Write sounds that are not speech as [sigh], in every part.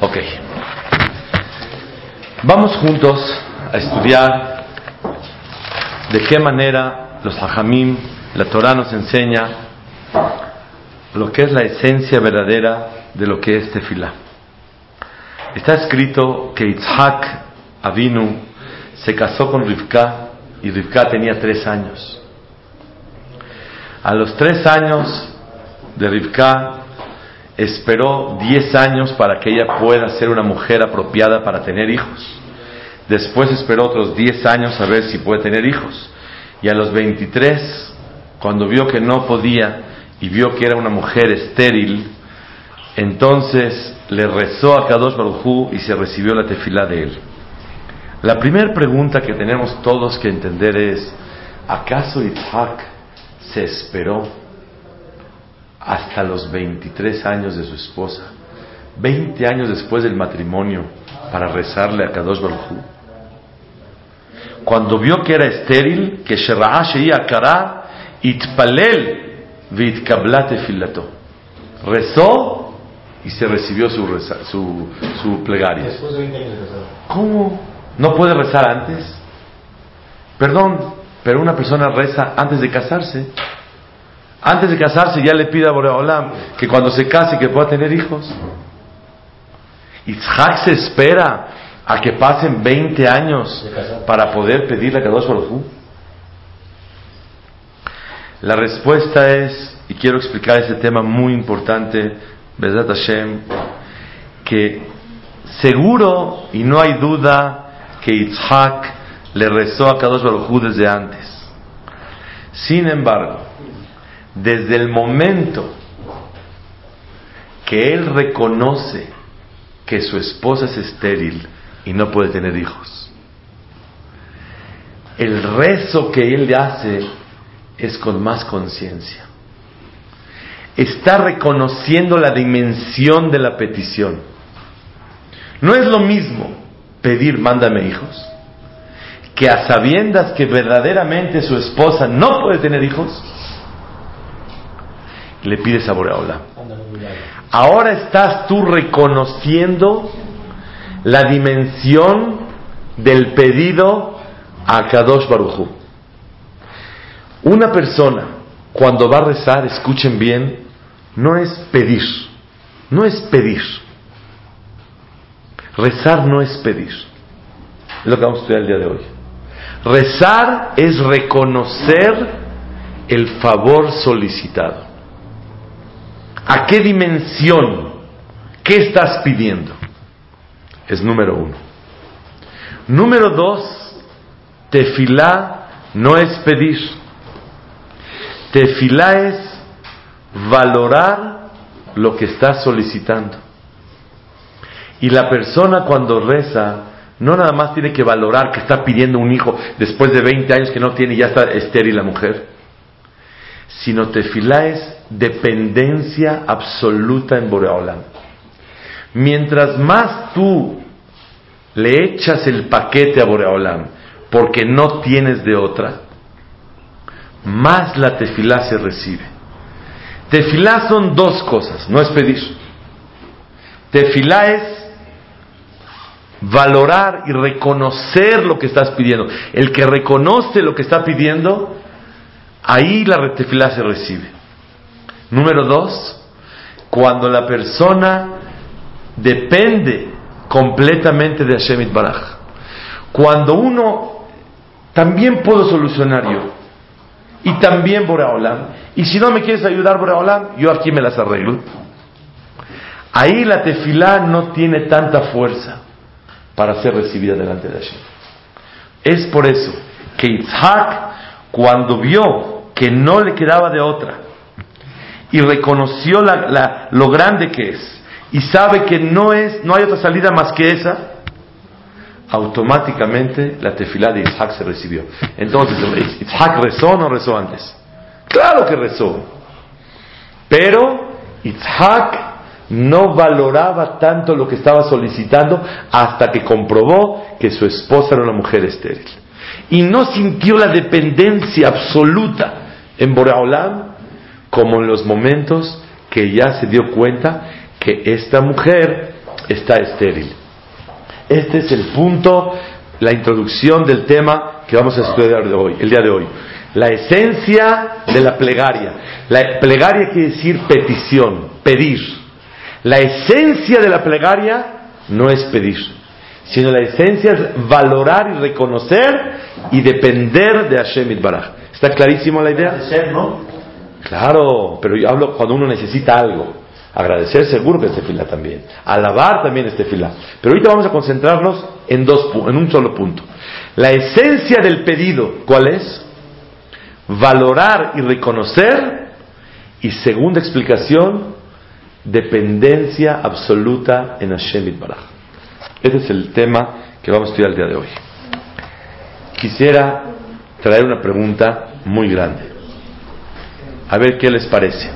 Ok. Vamos juntos a estudiar de qué manera los hajamim, la Torah nos enseña lo que es la esencia verdadera de lo que es tefilá. Está escrito que Itzhak Avinu se casó con Rivka y Rivka tenía tres años. A los tres años de Rivka esperó diez años para que ella pueda ser una mujer apropiada para tener hijos. Después esperó otros 10 años a ver si puede tener hijos. Y a los 23, cuando vio que no podía y vio que era una mujer estéril, entonces le rezó a Kadosh Baruj y se recibió la tefilá de él. La primera pregunta que tenemos todos que entender es, ¿acaso Isaac se esperó hasta los 23 años de su esposa, 20 años después del matrimonio, para rezarle a Kadosh Baruj cuando vio que era estéril, que Akara, Itpalel Vitkablat Filato. Rezó y se recibió su, su, su plegaria. ¿Cómo? ¿No puede rezar antes? Perdón, pero una persona reza antes de casarse. Antes de casarse ya le pide a Boreolam que cuando se case que pueda tener hijos. Itzhak se espera a que pasen 20 años para poder pedirle a Kadosh Baruj La respuesta es, y quiero explicar ese tema muy importante, Bezat Hashem, que seguro y no hay duda que Yitzhak le rezó a Kadosh Baruj desde antes. Sin embargo, desde el momento que él reconoce que su esposa es estéril, y no puede tener hijos. El rezo que él le hace es con más conciencia. Está reconociendo la dimensión de la petición. No es lo mismo pedir mándame hijos que a sabiendas que verdaderamente su esposa no puede tener hijos, le pide sabor a Ahora estás tú reconociendo la dimensión del pedido a Kadosh Baruchu. Una persona, cuando va a rezar, escuchen bien, no es pedir, no es pedir. Rezar no es pedir. Es lo que vamos a estudiar el día de hoy. Rezar es reconocer el favor solicitado. ¿A qué dimensión? ¿Qué estás pidiendo? es número uno. Número dos, tefilá no es pedir. Tefilá es valorar lo que está solicitando. Y la persona cuando reza, no nada más tiene que valorar que está pidiendo un hijo después de 20 años que no tiene y ya está estéril la mujer, sino tefilá es dependencia absoluta en Boreolam. Mientras más tú le echas el paquete a Boreolam porque no tienes de otra, más la tefilá se recibe. Tefilá son dos cosas, no es pedir. Tefilá es valorar y reconocer lo que estás pidiendo. El que reconoce lo que está pidiendo, ahí la tefilá se recibe. Número dos, cuando la persona depende completamente de Hashem Baraj. Cuando uno también puedo solucionar yo y también Boreolam, y si no me quieres ayudar Boreolam, yo aquí me las arreglo. Ahí la tefilá no tiene tanta fuerza para ser recibida delante de Hashem. Es por eso que Isaac, cuando vio que no le quedaba de otra y reconoció lo grande que es, y sabe que no, es, no hay otra salida más que esa, automáticamente la tefilá de Isaac se recibió. Entonces, ¿Isaac rezó o no rezó antes? Claro que rezó. Pero Isaac no valoraba tanto lo que estaba solicitando hasta que comprobó que su esposa era una mujer estéril. Y no sintió la dependencia absoluta en Boreolam como en los momentos que ya se dio cuenta que esta mujer está estéril. Este es el punto, la introducción del tema que vamos a estudiar hoy, el día de hoy. La esencia de la plegaria. La plegaria quiere decir petición, pedir. La esencia de la plegaria no es pedir, sino la esencia es valorar y reconocer y depender de Hashem Baraj. ¿Está clarísimo la idea? ¿no? Claro, pero yo hablo cuando uno necesita algo. Agradecer seguro que es fila también. Alabar también es fila. Pero ahorita vamos a concentrarnos en, dos, en un solo punto. La esencia del pedido, ¿cuál es? Valorar y reconocer. Y segunda explicación, dependencia absoluta en Hashem Baraj. Ese es el tema que vamos a estudiar el día de hoy. Quisiera traer una pregunta muy grande. A ver qué les parece.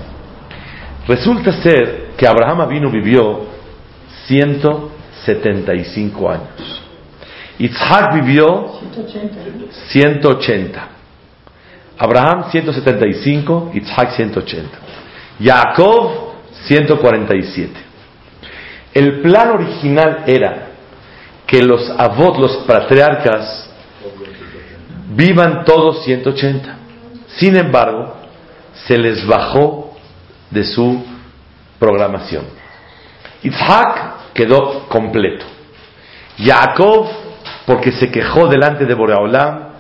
Resulta ser que Abraham vino vivió 175 años. Isaac vivió 180. Abraham 175, Isaac 180. Jacob 147. El plan original era que los avot, los patriarcas, vivan todos 180. Sin embargo, se les bajó de su programación. Isaac quedó completo. Jacob, porque se quejó delante de Boreolam,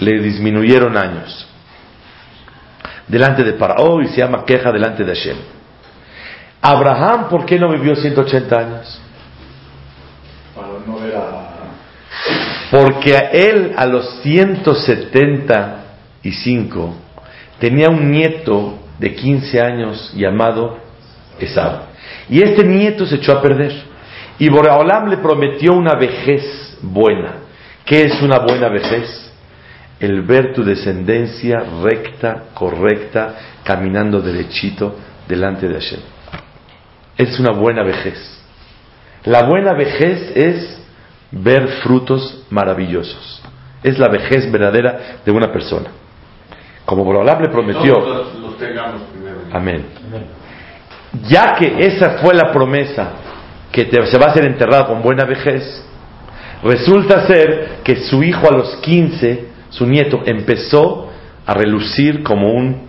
le disminuyeron años. Delante de Parao y se llama queja delante de Hashem. Abraham, ¿por qué no vivió 180 años? Porque a él a los 175 tenía un nieto de 15 años llamado Esab. Y este nieto se echó a perder. Y Boreolam le prometió una vejez buena. ¿Qué es una buena vejez? El ver tu descendencia recta, correcta, caminando derechito delante de Hashem. Es una buena vejez. La buena vejez es ver frutos maravillosos. Es la vejez verdadera de una persona. Como Borolam le prometió. Amén. Ya que esa fue la promesa que se va a ser enterrado con buena vejez, resulta ser que su hijo a los 15, su nieto, empezó a relucir como un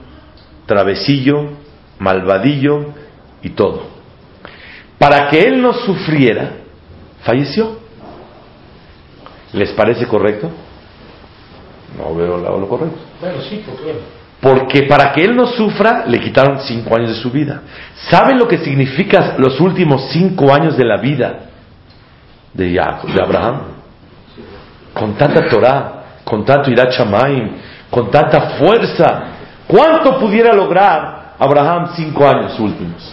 travesillo, malvadillo y todo. Para que él no sufriera, falleció. ¿Les parece correcto? No veo lo correcto. sí, Porque para que él no sufra, le quitaron cinco años de su vida. ¿Saben lo que significa los últimos cinco años de la vida de, de Abraham? Con tanta Torah, con tanto Irat con tanta fuerza. ¿Cuánto pudiera lograr Abraham cinco años últimos?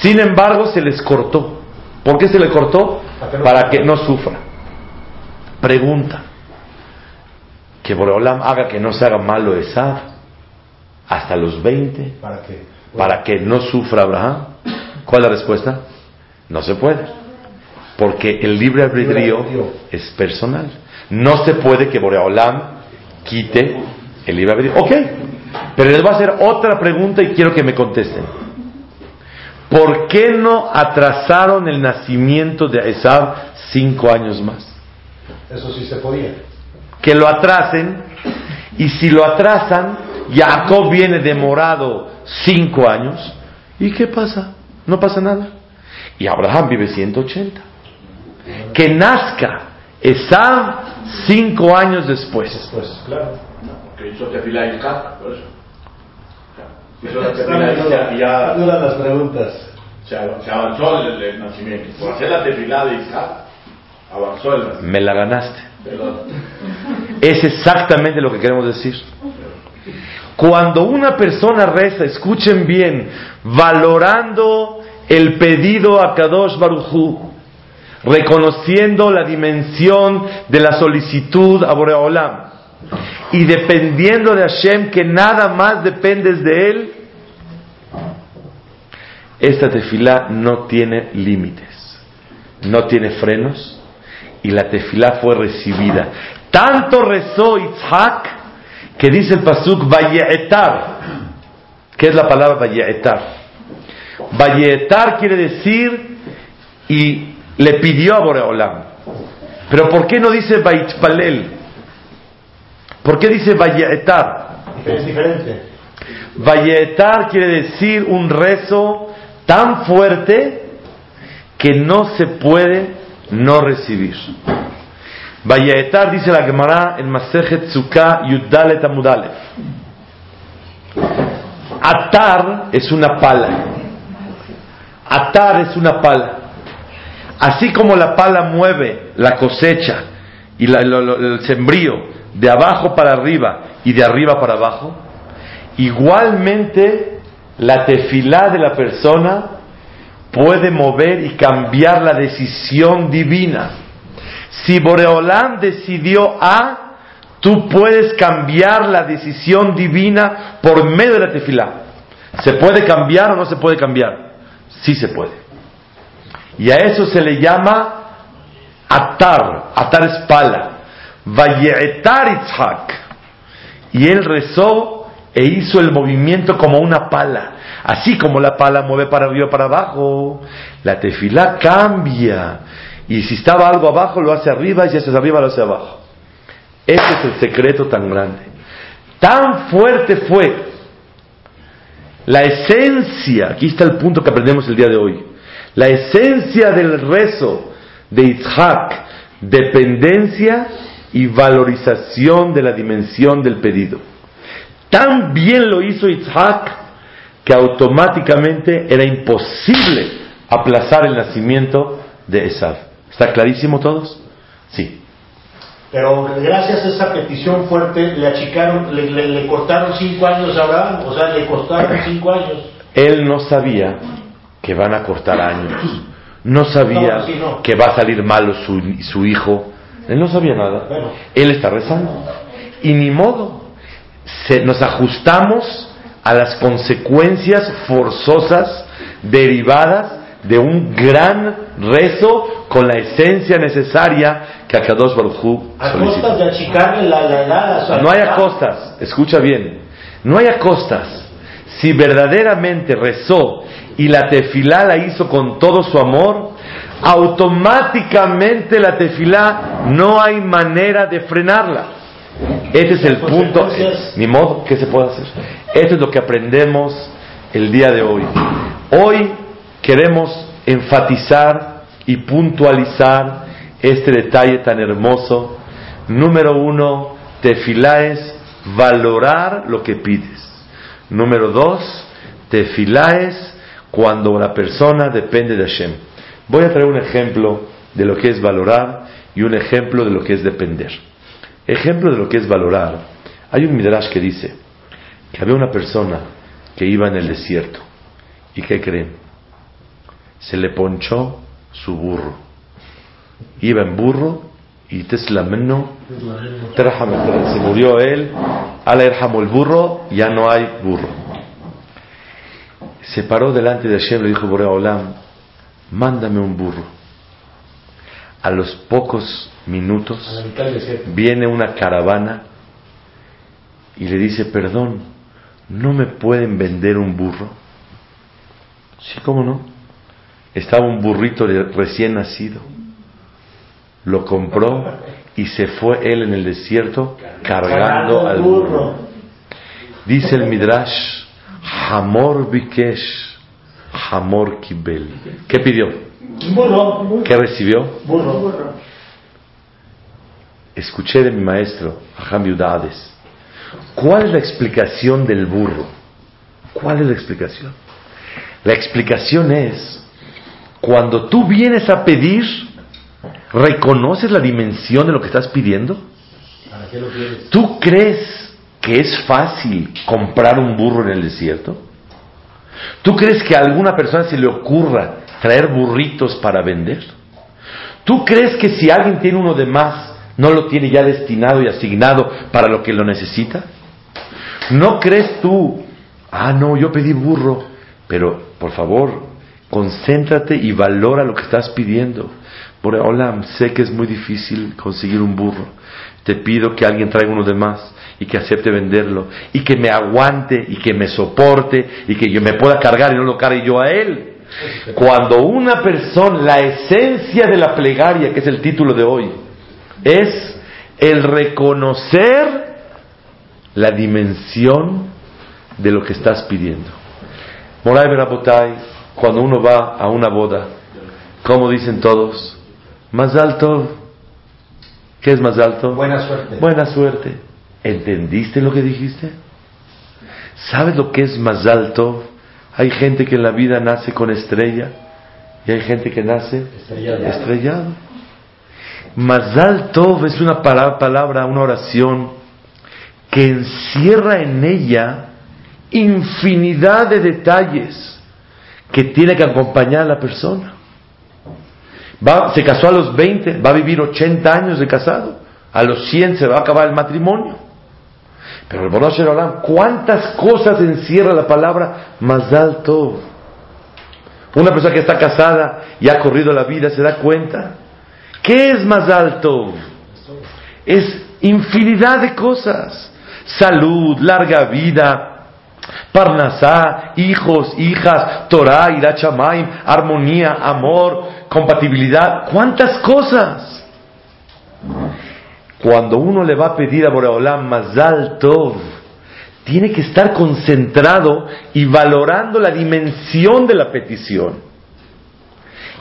Sin embargo, se les cortó. ¿Por qué se le cortó? Para que no sufra. Pregunta. Que Boreolam haga que no se haga malo Esab hasta los 20. ¿Para qué? Para que no sufra Abraham. ¿Cuál es la respuesta? No se puede. Porque el libre albedrío es personal. No se puede que Boreolam quite el libre albedrío. Ok, pero les voy a hacer otra pregunta y quiero que me contesten. ¿Por qué no atrasaron el nacimiento de Esab cinco años más? Eso sí se podía. Que lo atrasen, y si lo atrasan, Jacob viene demorado cinco años, ¿y qué pasa? No pasa nada. Y Abraham vive 180. Que nazca Esab cinco años después. Después, claro. Porque hizo tefila y por eso. Hizo la tefila y ya. Duran las preguntas. Se avanzó el, el nacimiento. Por hacer la tefila de Isaac, me la ganaste. Es exactamente lo que queremos decir. Cuando una persona reza, escuchen bien, valorando el pedido a Kadosh Baruchu, reconociendo la dimensión de la solicitud a Boreolam y dependiendo de Hashem que nada más dependes de él, esta tefilá no tiene límites, no tiene frenos, y la tefilá fue recibida. Tanto rezó Isaac que dice el pasuk Vayetar. ¿Qué es la palabra Vayetar? Valletar quiere decir y le pidió a Boreolam. Pero ¿por qué no dice Vaitpalel? ¿Por qué dice Valletar? Es diferente. Valletar quiere decir un rezo tan fuerte que no se puede no recibir. Valletar dice la Gemara en Masejet Tzuka Yudalet Amudalef. Atar es una pala. Atar es una pala. Así como la pala mueve la cosecha y el sembrío de abajo para arriba y de arriba para abajo, igualmente la tefilá de la persona puede mover y cambiar la decisión divina. Si Boreolán decidió A, tú puedes cambiar la decisión divina por medio de la tefilá. ¿Se puede cambiar o no se puede cambiar? Sí se puede. Y a eso se le llama atar, atar es pala. Vayetar Itzhak. Y él rezó e hizo el movimiento como una pala. Así como la pala mueve para arriba para abajo, la tefilá cambia. Y si estaba algo abajo, lo hace arriba, y si es arriba, lo hace abajo. Ese es el secreto tan grande. Tan fuerte fue la esencia, aquí está el punto que aprendemos el día de hoy, la esencia del rezo de Itzhak, dependencia y valorización de la dimensión del pedido. Tan bien lo hizo Itzhak que automáticamente era imposible aplazar el nacimiento de Esav. ¿Está clarísimo todos? Sí. Pero gracias a esa petición fuerte le achicaron, le, cortaron cinco años a Abraham, o sea, le costaron [coughs] cinco años. Él no sabía que van a cortar años, no sabía que va a salir malo su, su, hijo, él no sabía nada. Él está rezando. Y ni modo, se, nos ajustamos a las consecuencias forzosas derivadas de un gran rezo con la esencia necesaria que Akadosh Baruj Hu solicita. de achicarle la, No hay acostas, escucha bien, no hay acostas. Si verdaderamente rezó y la tefilá la hizo con todo su amor, automáticamente la tefilá no hay manera de frenarla. Este es el punto, ni modo, ¿qué se puede hacer? Esto es lo que aprendemos el día de hoy. Hoy queremos enfatizar y puntualizar este detalle tan hermoso. Número uno, tefilá es valorar lo que pides. Número dos, tefilá es cuando la persona depende de Hashem. Voy a traer un ejemplo de lo que es valorar y un ejemplo de lo que es depender. Ejemplo de lo que es valorar. Hay un midrash que dice que había una persona que iba en el desierto. ¿Y qué creen? Se le ponchó su burro. Iba en burro y teslameno, se murió él, ala el burro, ya no hay burro. Se paró delante de Hashem y le dijo, Borea Olam, mándame un burro. A los pocos minutos viene una caravana y le dice, perdón, ¿no me pueden vender un burro? Sí, ¿cómo no? Estaba un burrito recién nacido. Lo compró y se fue él en el desierto cargando al burro. Dice el Midrash, Hamor Bikesh, Hamor Kibel. ¿Qué pidió? Burro. ¿Qué recibió? Burro. Escuché de mi maestro, Aham Yudades. ¿Cuál es la explicación del burro? ¿Cuál es la explicación? La explicación es, cuando tú vienes a pedir, ¿reconoces la dimensión de lo que estás pidiendo? ¿Para qué lo quieres? ¿Tú crees que es fácil comprar un burro en el desierto? ¿Tú crees que a alguna persona se le ocurra traer burritos para vender? ¿Tú crees que si alguien tiene uno de más, no lo tiene ya destinado y asignado para lo que lo necesita? ¿No crees tú, ah, no, yo pedí burro, pero por favor, concéntrate y valora lo que estás pidiendo. Hola, sé que es muy difícil conseguir un burro. Te pido que alguien traiga uno de más y que acepte venderlo y que me aguante y que me soporte y que yo me pueda cargar y no lo cargue yo a él. Cuando una persona, la esencia de la plegaria, que es el título de hoy, es el reconocer la dimensión de lo que estás pidiendo. Moray Berabotay, cuando uno va a una boda, como dicen todos, más alto, ¿qué es más alto? Buena suerte. Buena suerte. ¿Entendiste lo que dijiste? ¿Sabes lo que es más alto? Hay gente que en la vida nace con estrella y hay gente que nace Estrellado. estrellado. Mazal Tov es una palabra, una oración que encierra en ella infinidad de detalles que tiene que acompañar a la persona. Va, se casó a los 20, va a vivir 80 años de casado, a los 100 se va a acabar el matrimonio. Pero el Bonosh Olam, ¿cuántas cosas encierra la palabra Mazal Tov? Una persona que está casada y ha corrido la vida se da cuenta. ¿Qué es Mazal Tov? Es infinidad de cosas. Salud, larga vida, Parnasá, hijos, hijas, Torah, Irachamaim, armonía, amor, compatibilidad. ¿Cuántas cosas? Cuando uno le va a pedir a Boreolam Mazal Tov, tiene que estar concentrado y valorando la dimensión de la petición.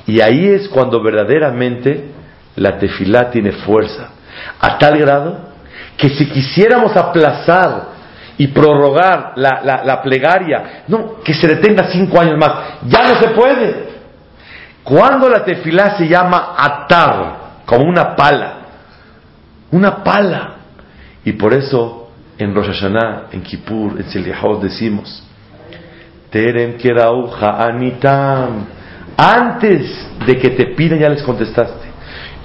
Y ahí es cuando verdaderamente la tefilá tiene fuerza, a tal grado que si quisiéramos aplazar y prorrogar la, la- la plegaria, no, que se detenga cinco años más, ya no se puede. Cuando la tefilá se llama atar, como una pala, una pala, y por eso en Rosh Hashanah, en Kippur, en Selichot decimos, Terem Kerau Ha'anitam, antes de que te pidan ya les contestaste.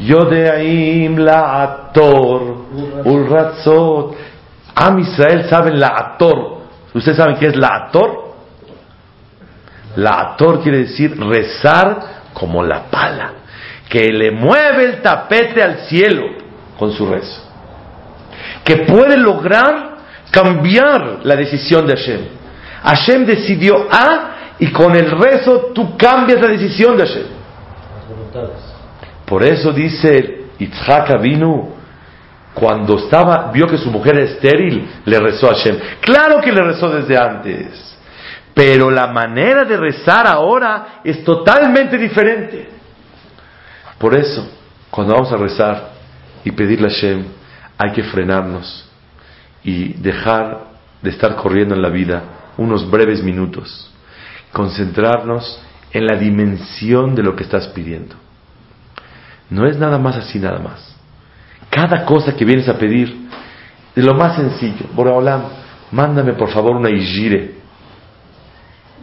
Yodeaim la ator, ulratzot. Am Israel saben la ator. ¿Ustedes saben qué es la ator? La ator quiere decir rezar como la pala, que le mueve el tapete al cielo con su rezo. Que puede lograr cambiar la decisión de Hashem. Hashem decidió A y con el rezo tú cambias la decisión de Hashem. Las voluntades. Por eso dice Yitzhak Avinu, cuando estaba, vio que su mujer era estéril, le rezó a Hashem. Claro que le rezó desde antes, pero la manera de rezar ahora es totalmente diferente. Por eso, cuando vamos a rezar y pedirle a Hashem, hay que frenarnos y dejar de estar corriendo en la vida unos breves minutos, concentrarnos en la dimensión de lo que estás pidiendo. No es nada más así, nada más. Cada cosa que vienes a pedir, de lo más sencillo, Boreolam, mándame por favor una Ijire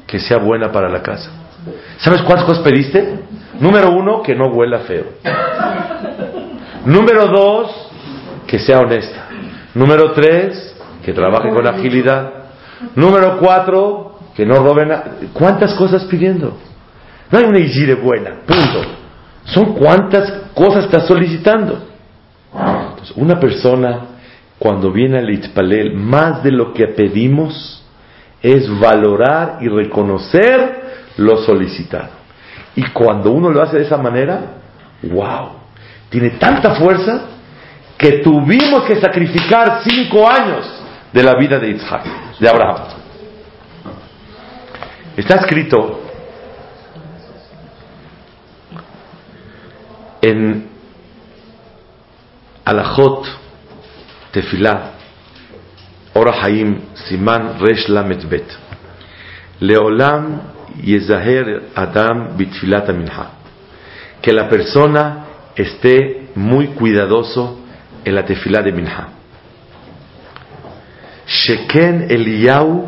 que sea buena para la casa. ¿Sabes cuántas cosas pediste? Número uno, que no huela feo. Número dos, que sea honesta. Número tres, que trabaje con agilidad. Número cuatro, que no robe nada. ¿Cuántas cosas pidiendo? No hay una Ijire buena, punto. Son cuántas cosas estás solicitando. Entonces, una persona, cuando viene al Itzpalel, más de lo que pedimos es valorar y reconocer lo solicitado. Y cuando uno lo hace de esa manera, wow, tiene tanta fuerza que tuvimos que sacrificar cinco años de la vida de Isaac, de Abraham. Está escrito en Alajot Tefilá Ora Haim Siman Resh Leolam Yezaher Adam Bitfilat Minha que la persona esté muy cuidadoso en la tefilá de Minha Sheken Eliyahu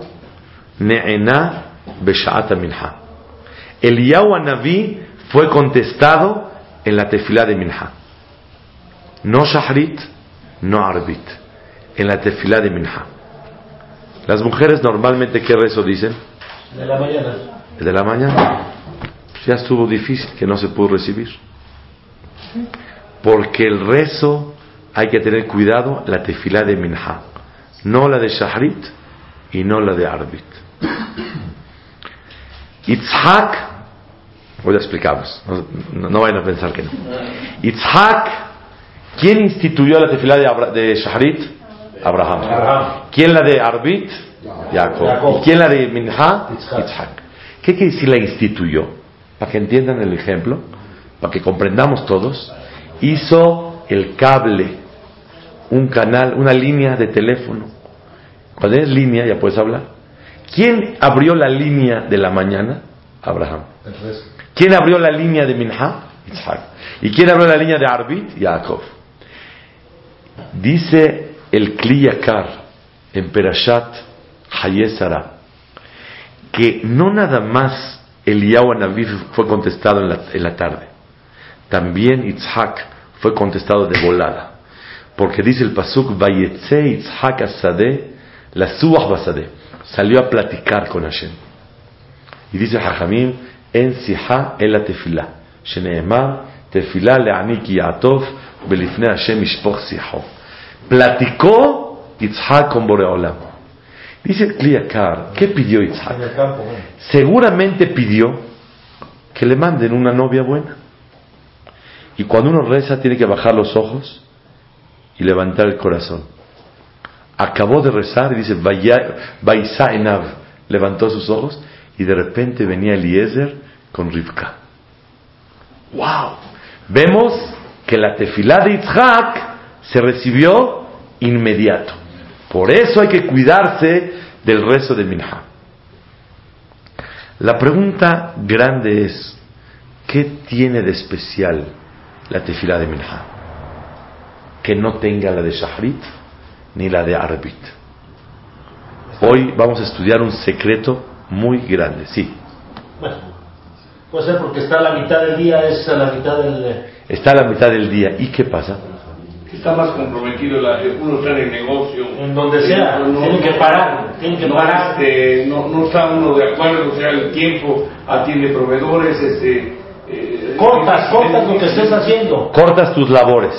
Ne'ena Beshaat Minha Eliyahu Anaví fue contestado en la tefilá de Minha no Shahrit, no Arbit, en la tefilá de Minha. Las mujeres normalmente, ¿qué rezo dicen? De la mañana. ¿De la mañana? ya estuvo difícil, que no se pudo recibir. Porque el rezo hay que tener cuidado, la tefilá de Minha, no la de Shahrit y no la de Arbit. [coughs] Itzhak, hoy lo explicamos, no, no vayan a pensar que no. Itzhak, ¿quién instituyó la tefilá de, Abra- de Shahrit? Abraham. Abraham. ¿Quién la de Arbit? Jacob. ¿Y quién la de Minha? Itzhak. ¿Qué quiere decir la instituyó? Para que entiendan el ejemplo, para que comprendamos todos, hizo el cable, un canal, una línea de teléfono. Cuando es línea ya puedes hablar. ¿Quién abrió la línea de la mañana? Abraham. El. ¿Quién abrió la línea de Minha? Isaac. ¿Y quién abrió la línea de Arbit? Jacob. Dice el Kliyakar en Perashat Hayesara que no nada más Eliyahu Anabí fue contestado en la tarde, también Itzhak fue contestado de volada. Porque dice el Pasuk, Vayetze Itzhak Asadeh, la Suach Basadeh, salió a platicar con Hashem. Y dice Jajamim, en siha el tefilá. Sheneemar, tefilá le'anik ya'atov, belifne Hashem ishpoch siho. Platicó Yitzhak con Boreolam. Dice el Kliyakar, ¿qué pidió bueno. Seguramente pidió que le manden una novia buena. Y cuando uno reza tiene que bajar los ojos y levantar el corazón. Acabó de rezar y dice, "Vaya- Vaisa Enav", levantó sus ojos y de repente venía Eliezer con Rivka. ¡Wow! Vemos que la tefilá de Yitzhak se recibió inmediato. Por eso hay que cuidarse del rezo de Minha. La pregunta grande es, ¿qué tiene de especial la tefilá de Minha? Que no tenga la de Shahrit ni la de Arbit. Hoy vamos a estudiar un secreto muy grande, sí. Bueno, puede ser porque está a la mitad del día, es a la mitad del... Está a la mitad del día. ¿Y qué pasa? Que está más comprometido, la- uno está en el negocio. En donde sea, tiene que parar, tiene que no, parar. este, no, no está uno de acuerdo, o sea, el tiempo atiende proveedores, este... Cortas, cortas lo que estés haciendo. Cortas tus labores.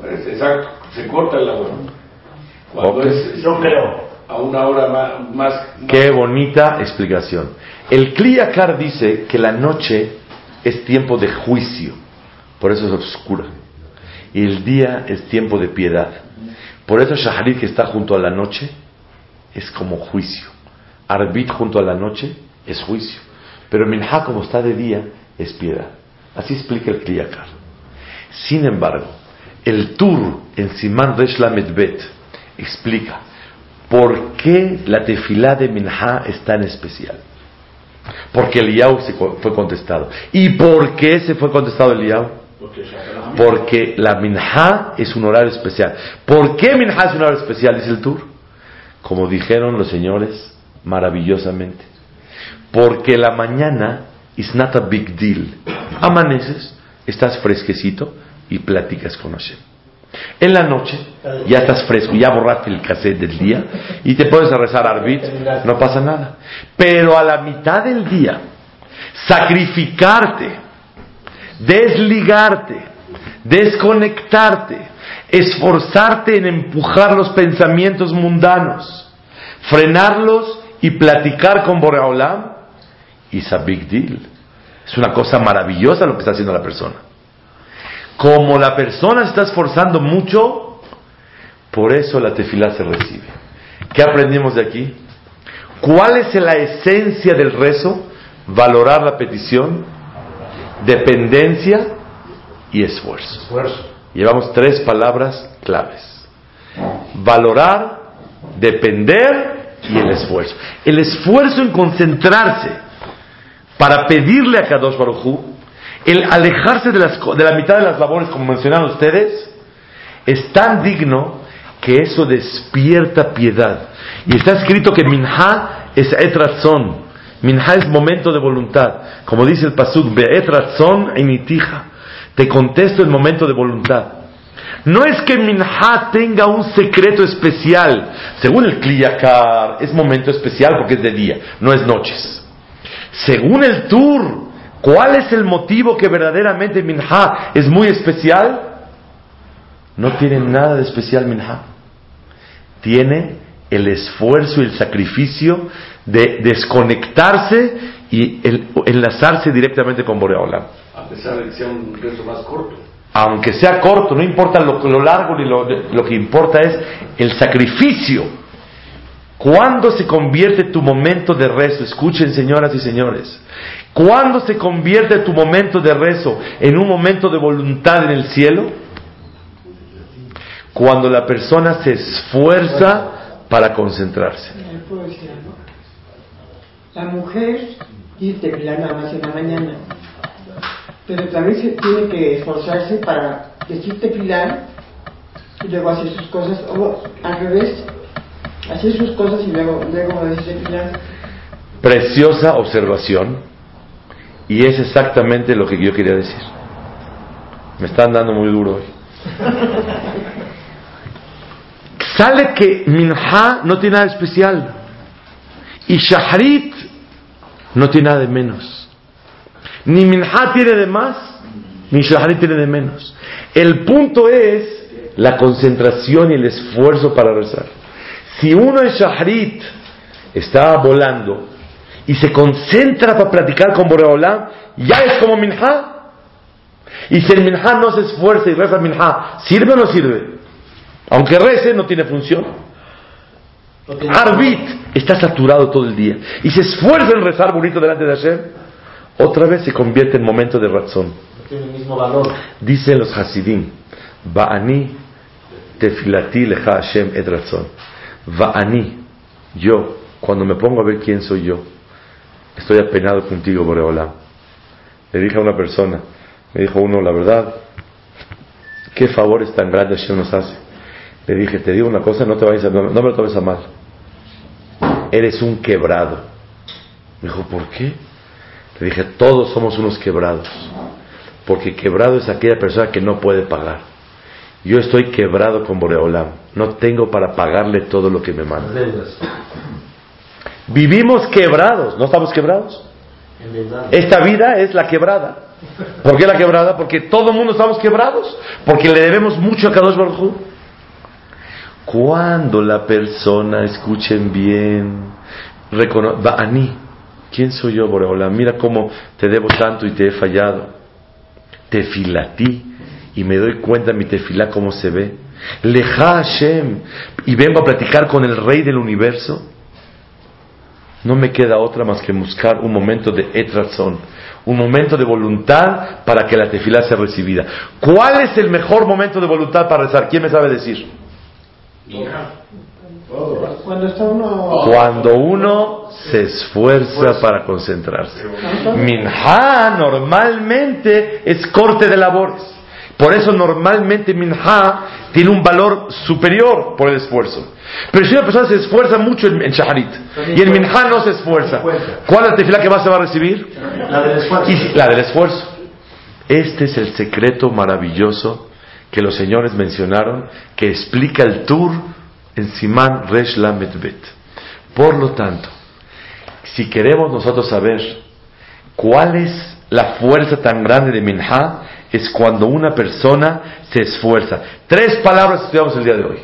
Pues, exacto, se corta el labor. Cuando es Yo creo. a una hora más... más Qué bonita explicación. El Kliyakar dice que la noche es tiempo de juicio, por eso es oscura. Y el día es tiempo de piedad. Por eso Shaharit que está junto a la noche es como juicio. Arbit junto a la noche es juicio. Pero Minha como está de día es piedad. Así explica el Kliyakar. Sin embargo, el Tur en Simán Resh Lamed explica por qué la tefilá de Minha es tan especial. Porque Eliyahu se fue contestado. ¿Y por qué se fue contestado Eliyahu? Porque Shahrit- Porque la Minha es un horario especial. ¿Por qué Minha es un horario especial? Dice el Tur. Como dijeron los señores maravillosamente. Porque la mañana is not a big deal. Amaneces, estás fresquecito y platicas con Hashem. En la noche ya estás fresco, ya borraste el cassette del día y te puedes rezar arbit, no pasa nada. Pero a la mitad del día, sacrificarte, desligarte, desconectarte, esforzarte en empujar los pensamientos mundanos, frenarlos y platicar con Boreolam, is a big deal. Es una cosa maravillosa lo que está haciendo la persona. Como la persona se está esforzando mucho, por eso la tefilá se recibe. ¿Qué aprendimos de aquí? ¿Cuál es la esencia del rezo? Valorar la petición, dependencia y esfuerzo. Esfuerzo. Llevamos tres palabras claves. Valorar, depender y el esfuerzo. El esfuerzo en concentrarse para pedirle a Kadosh Baruj Hu, el alejarse de, las de la mitad de las labores, como mencionaron ustedes, es tan digno que eso despierta piedad. Y está escrito que Minha es etrazón. Minha es momento de voluntad. Como dice el Pasuk, Be'etrazón enitija. Te contesto en momento de voluntad. No es que Minha tenga un secreto especial. Según el Kliyakar, es momento especial porque es de día, no es noches. Según el Tur, ¿Cuál es el motivo que verdaderamente Minha es muy especial? No tiene nada de especial Minha. Tiene el esfuerzo y el sacrificio de desconectarse y enlazarse directamente con Boreola. A pesar de que sea un rezo más corto. Aunque sea corto, no importa lo, largo ni lo, lo que importa es el sacrificio. ¿Cuándo se convierte tu momento de rezo? Escuchen, señoras y señores. ¿Cuándo se convierte tu momento de rezo en un momento de voluntad en el cielo? Cuando la persona se esfuerza para concentrarse. La mujer dice que nada más en la mañana, pero también tiene que esforzarse para decirte pilar y luego hacer sus cosas, o al revés, hacer sus cosas y luego, luego. Preciosa observación, y es exactamente lo que yo quería decir. Me están dando muy duro hoy. [laughs] Sale que Minha no tiene nada especial. Y Shahrit no tiene nada de menos. Ni Minha tiene de más, ni Shahrit tiene de menos. El punto es la concentración y el esfuerzo para rezar. Si uno en Shahrit está volando y se concentra para platicar con Boreolam, ya es como Minha. Y si el Minha no se esfuerza y reza Minha, ¿sirve o no sirve? Aunque rece, no tiene función. Arbit está saturado todo el día y se esfuerza en rezar bonito delante de Hashem, otra vez se convierte en momento de razón. tiene el mismo valor. Dicen los Hasidim, Ba'ani tefilati lecha Hashem et razón. Ba'ani, yo, cuando me pongo a ver quién soy yo, estoy apenado contigo, Boreolam. Le dije a una persona, me dijo uno, la verdad, qué favores tan grandes Hashem nos hace. Le dije, te digo una cosa, no, te vayas a, no, me lo tomes a mal. Eres un quebrado. Me dijo, ¿por qué? Le dije, todos somos unos quebrados. Porque quebrado es aquella persona que no puede pagar. Yo estoy quebrado con Boreolam. No tengo para pagarle todo lo que me manda. Vivimos quebrados. ¿No estamos quebrados? Esta vida es la quebrada. ¿Por qué la quebrada? Porque todo el mundo estamos quebrados. Porque le debemos mucho a Kadosh Baruj cuando la persona, escuchen bien, a mí, ¿quién soy yo, Boreola? Mira cómo te debo tanto y te he fallado. Tefilatí, y me doy cuenta mi tefilá cómo se ve. Leja Hashem, y vengo a platicar con el rey del universo. No me queda otra más que buscar un momento de etrazón, un momento de voluntad para que la tefilá sea recibida. ¿Cuál es el mejor momento de voluntad para rezar? ¿Quién me sabe decir? Cuando uno se esfuerza para concentrarse. Minha normalmente es corte de labores. Por eso normalmente Minha tiene un valor superior por el esfuerzo. Pero si una persona se esfuerza mucho en, Shaharit y en Minha no se esfuerza, ¿cuál es la tefila que más se va a recibir? La del esfuerzo. la del esfuerzo. Este es el secreto maravilloso que los señores mencionaron, que explica el tour en Simán Resh Lamed Por lo tanto, si queremos nosotros saber cuál es la fuerza tan grande de Minha, es cuando una persona se esfuerza. Tres palabras estudiamos el día de hoy.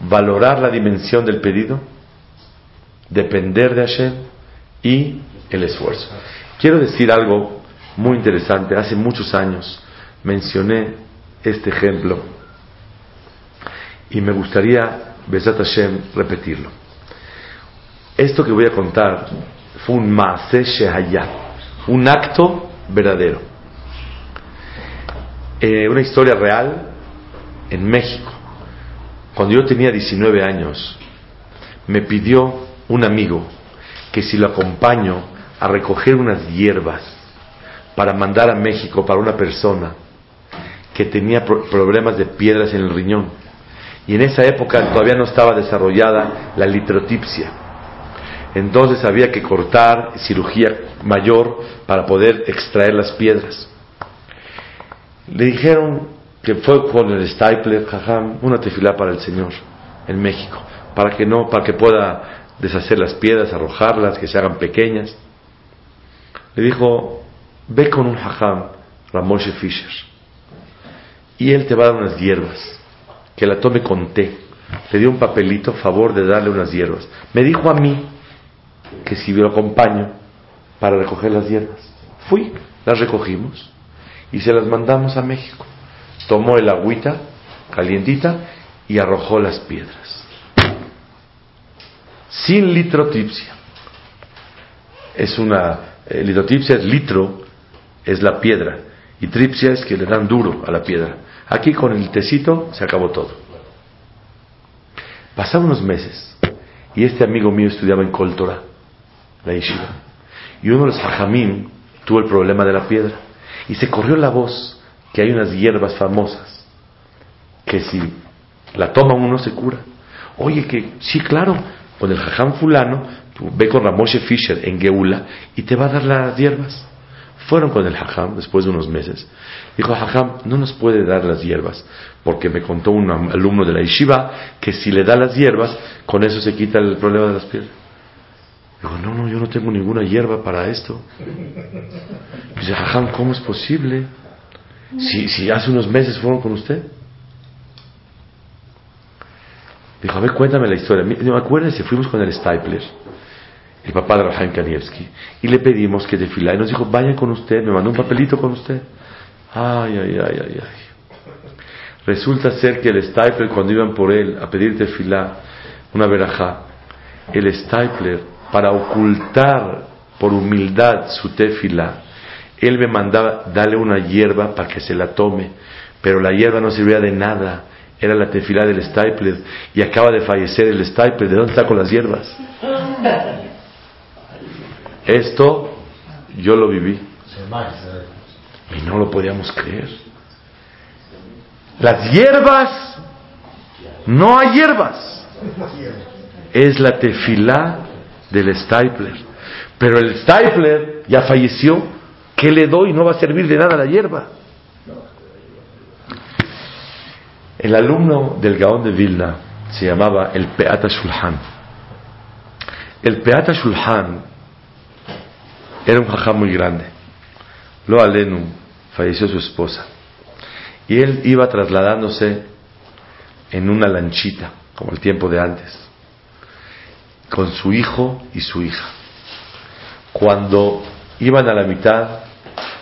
Valorar la dimensión del pedido, depender de Hashem y el esfuerzo. Quiero decir algo muy interesante. Hace muchos años mencioné este ejemplo y me gustaría, Besat Hashem, repetirlo. Esto que voy a contar fue un Maase Shehayat, un acto verdadero. Eh, una historia real en México. Cuando yo tenía 19 años, me pidió un amigo que si lo acompaño a recoger unas hierbas para mandar a México para una persona que tenía problemas de piedras en el riñón. Y en esa época todavía no estaba desarrollada la litrotipsia. Entonces había que cortar cirugía mayor para poder extraer las piedras. Le dijeron que fue con el stapler, jajam, una tefilá para el Señor en México, para que no, para que pueda deshacer las piedras, arrojarlas, que se hagan pequeñas. Le dijo, ve con un hajam, Ramoshe Fisher, y él te va a dar unas hierbas, que la tome con té. Le dio un papelito, favor de darle unas hierbas. Me dijo a mí que si lo acompaño para recoger las hierbas. Fui, las recogimos y se las mandamos a México. Tomó el agüita calientita y arrojó las piedras. Sin litrotipsia. Es una, eh, litrotipsia es litro, es la piedra, y tripsia es que le dan duro a la piedra. Aquí con el tecito se acabó todo. Pasaron unos meses y este amigo mío estudiaba en Coltora, la yeshiva, y uno de los hajamim tuvo el problema de la piedra y se corrió la voz que hay unas hierbas famosas que si la toma uno se cura. Oye, que sí, claro, con el jajam fulano, ve con Ramoshe Fisher en Geula y te va a dar las hierbas. Fueron con el hajam después de unos meses. Dijo, hajam, no nos puede dar las hierbas, porque me contó un alumno de la yeshiva que si le da las hierbas, con eso se quita el problema de las piedras. Dijo, no, no, yo no tengo ninguna hierba para esto. Dice, hajam, ¿cómo es posible? Si, si hace unos meses fueron con usted. Dijo, a ver, cuéntame la historia. No, acuérdense, fuimos con el Stapler, el papá de Rafael Kanievski, y le pedimos que fila Y nos dijo, vayan con usted, me mandó un papelito con usted. Ay, ay, ay, ay, ay. Resulta ser que el Stapler, cuando iban por él a pedir tefilá, una verajá, el Stapler, para ocultar por humildad su tefilá, él me mandaba darle una hierba para que se la tome, pero la hierba no servía de nada era la tefilá del Stapler y acaba de fallecer el Stapler. ¿De dónde está con las hierbas? Esto yo lo viví. Y no lo podíamos creer. Las hierbas, no hay hierbas. Es la tefilá del Stapler. Pero el Stapler ya falleció. ¿Qué le doy? No va a servir de nada la hierba. El alumno del Gaón de Vilna se llamaba el Peata Shulhan. El Peata Shulhan era un jajá muy grande. Lo alenu falleció su esposa. Y él iba trasladándose en una lanchita, como el tiempo de antes, con su hijo y su hija. Cuando iban a la mitad,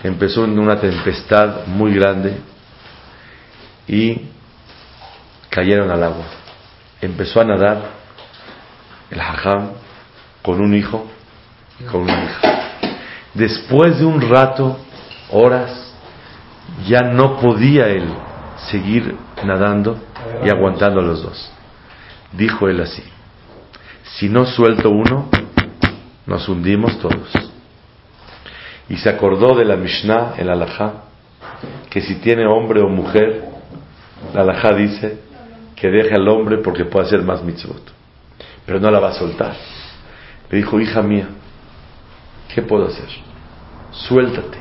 empezó una tempestad muy grande y cayeron al agua. Empezó a nadar el hajam con un hijo y con una hija. Después de un rato, horas, ya no podía él seguir nadando y aguantando a los dos. Dijo él así, si no suelto uno, nos hundimos todos. Y se acordó de la Mishnah, el alajá, que si tiene hombre o mujer, la alajá dice, que deje al hombre porque puede hacer más mitzvot. Pero no la va a soltar. Le dijo, hija mía, ¿qué puedo hacer? Suéltate.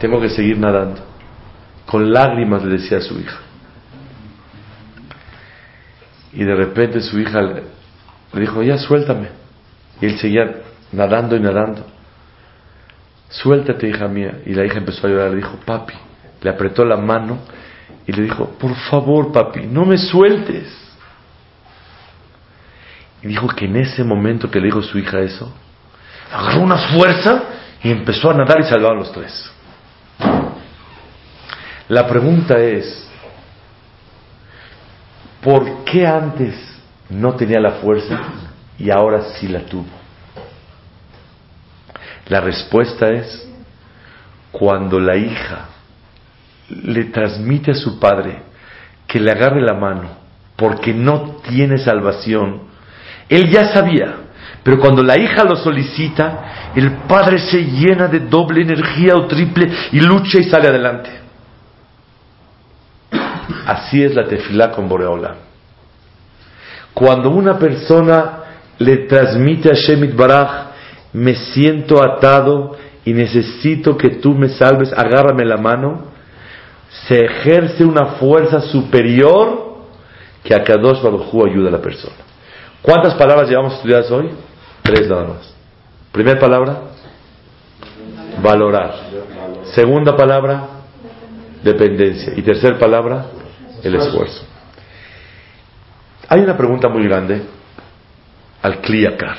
Tengo que seguir nadando. Con lágrimas le decía a su hija. Y de repente su hija le dijo, ya suéltame. Y él seguía nadando y nadando. Suéltate, hija mía. Y la hija empezó a llorar. Le dijo, papi. Le apretó la mano y le dijo, por favor, papi, no me sueltes. Y dijo que en ese momento que le dijo su hija eso, agarró una fuerza y empezó a nadar y salvar a los tres. La pregunta es, ¿por qué antes no tenía la fuerza y ahora sí la tuvo? La respuesta es, cuando la hija le transmite a su padre que le agarre la mano porque no tiene salvación, él ya sabía, pero cuando la hija lo solicita, el padre se llena de doble energía o triple y lucha y sale adelante. Así es la tefilá con Boreola. Cuando una persona le transmite a Shemit Baraj, me siento atado y necesito que tú me salves, agárrame la mano, se ejerce una fuerza superior que a Kadosh Baruj ayuda a la persona. ¿Cuántas palabras llevamos estudiadas hoy? Tres nada más. Primera palabra, Valorar. Segunda palabra, dependencia. Y tercera palabra, el esfuerzo. Hay una pregunta muy grande al Kliakar.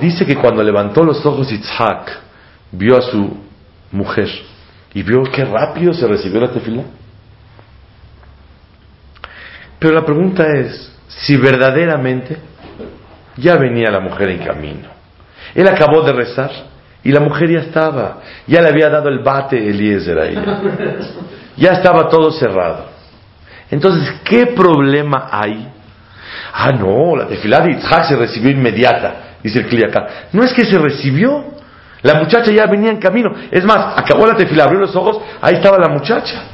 Dice que cuando levantó los ojos Itzhak, vio a su mujer y vio qué rápido se recibió la tefila. Pero la pregunta es si verdaderamente ya venía la mujer en camino. Él acabó de rezar y la mujer ya estaba, ya le había dado el bate Eliezer a ella. Ya estaba todo cerrado. Entonces, ¿qué problema hay? Ah, no, la tefilá de Itzhak se recibió inmediata, dice el acá. No es que se recibió, la muchacha ya venía en camino. Es más, acabó la tefilá, abrió los ojos, ahí estaba la muchacha.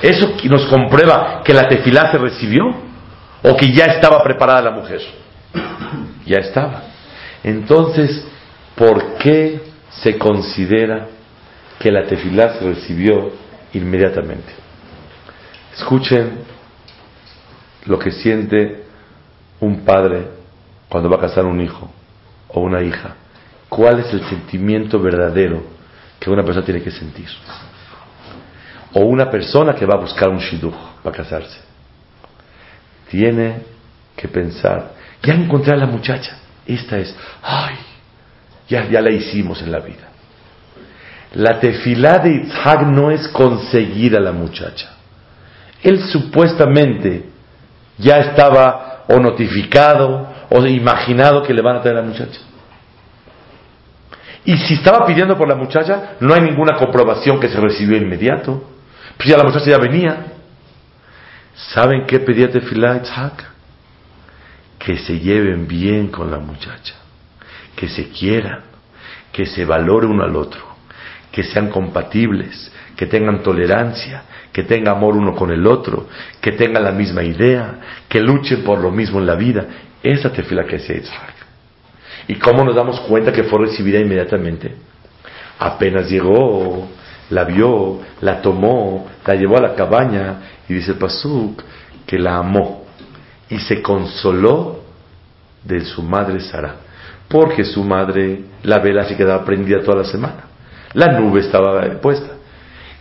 Eso nos comprueba que la tefilá se recibió o que ya estaba preparada la mujer. Ya estaba. Entonces, ¿por qué se considera que la tefilá se recibió inmediatamente? Escuchen lo que siente un padre cuando va a casar un hijo o una hija. ¿Cuál es el sentimiento verdadero que una persona tiene que sentir? O una persona que va a buscar un shidduch para casarse. Tiene que pensar, ya encontré a la muchacha. Esta es, ay, ya, ya la hicimos en la vida. La tefilá de Itzhak no es conseguir a la muchacha. Él supuestamente ya estaba o notificado o imaginado que le van a traer a la muchacha. Y si estaba pidiendo por la muchacha, no hay ninguna comprobación que se recibió inmediato. Pues ya la muchacha ya venía. ¿Saben qué pedía Tefilá Itzhak? Que se lleven bien con la muchacha, que se quieran, que se valore uno al otro, que sean compatibles, que tengan tolerancia, que tengan amor uno con el otro, que tengan la misma idea, que luchen por lo mismo en la vida. Esa tefila que hacía Isaac. ¿Y cómo nos damos cuenta que fue recibida inmediatamente? Apenas llegó, la vio, la tomó, la llevó a la cabaña y dice Pasuk que la amó y se consoló de su madre Sara, porque su madre, la vela se quedaba prendida toda la semana, la nube estaba puesta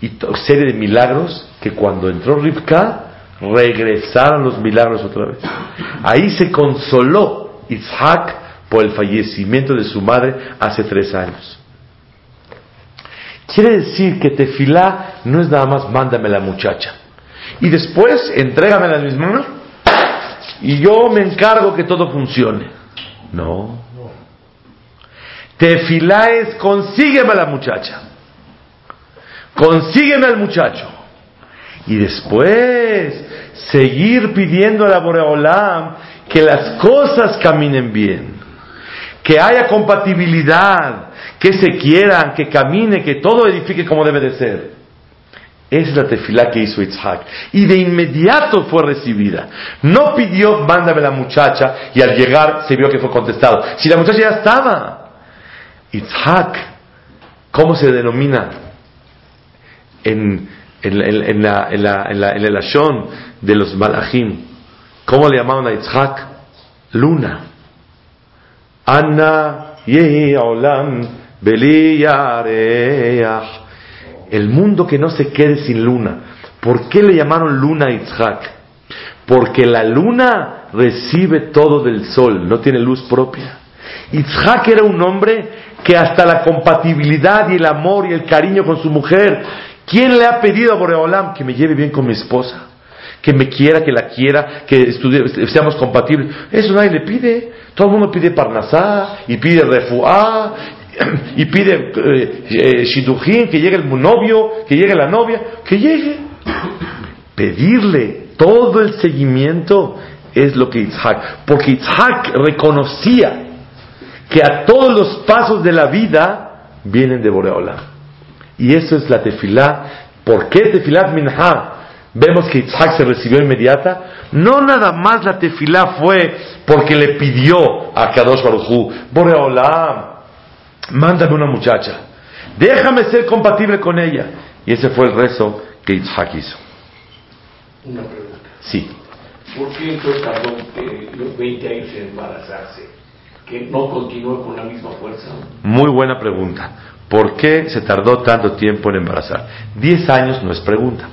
y serie de milagros que cuando entró Rivka regresaron los milagros otra vez. Ahí se consoló Isaac por el fallecimiento de su madre hace tres años. Quiere decir que tefilá no es nada más mándame la muchacha y después entrégamela en mis manos y yo me encargo que todo funcione. No. Tefilá es consígueme la muchacha consígueme al muchacho. Y después seguir pidiendo a la Boreolam que las cosas caminen bien, que haya compatibilidad, que se quieran, que camine, que todo edifique como debe de ser. Esa es la tefilá que hizo Itzhak. Y de inmediato fue recibida. No pidió, mándame la muchacha, y al llegar se vio que fue contestado. Si la muchacha ya estaba. Itzhak, ¿cómo se denomina? En, en, en, la, en, la, en, la, en el ashon de los malachim. ¿Cómo le llamaban a Yitzhak? Luna. Anna yehi olam El mundo que no se quede sin luna. ¿Por qué le llamaron luna a Yitzhak? Porque la luna recibe todo del sol, no tiene luz propia. Yitzhak era un hombre que hasta la compatibilidad y el amor y el cariño con su mujer ¿Quién le ha pedido a Boreolam que me lleve bien con mi esposa? Que me quiera, que la quiera, que seamos compatibles. Eso nadie le pide. Todo el mundo pide Parnasá, y pide Refuá, y pide eh, eh que llegue el novio, que llegue la novia, que llegue. Pedirle todo el seguimiento es lo que Isaac, porque Isaac reconocía que a todos los pasos de la vida vienen de Boreolam. Y eso es la tefilá. ¿Por qué tefilat minha? Vemos que Isaac se recibió inmediata. No nada más la tefilá fue porque le pidió a Kadosh Baruchu, Boreolam, mándame una muchacha. Déjame ser compatible con ella. Y ese fue el rezo que Isaac hizo. Una pregunta. Sí. ¿Por qué entonces tardó los 20 años en embarazarse? ¿Que no continuó con la misma fuerza? Muy buena pregunta. ¿Por qué se tardó tanto tiempo en embarazar? Diez años no es pregunta,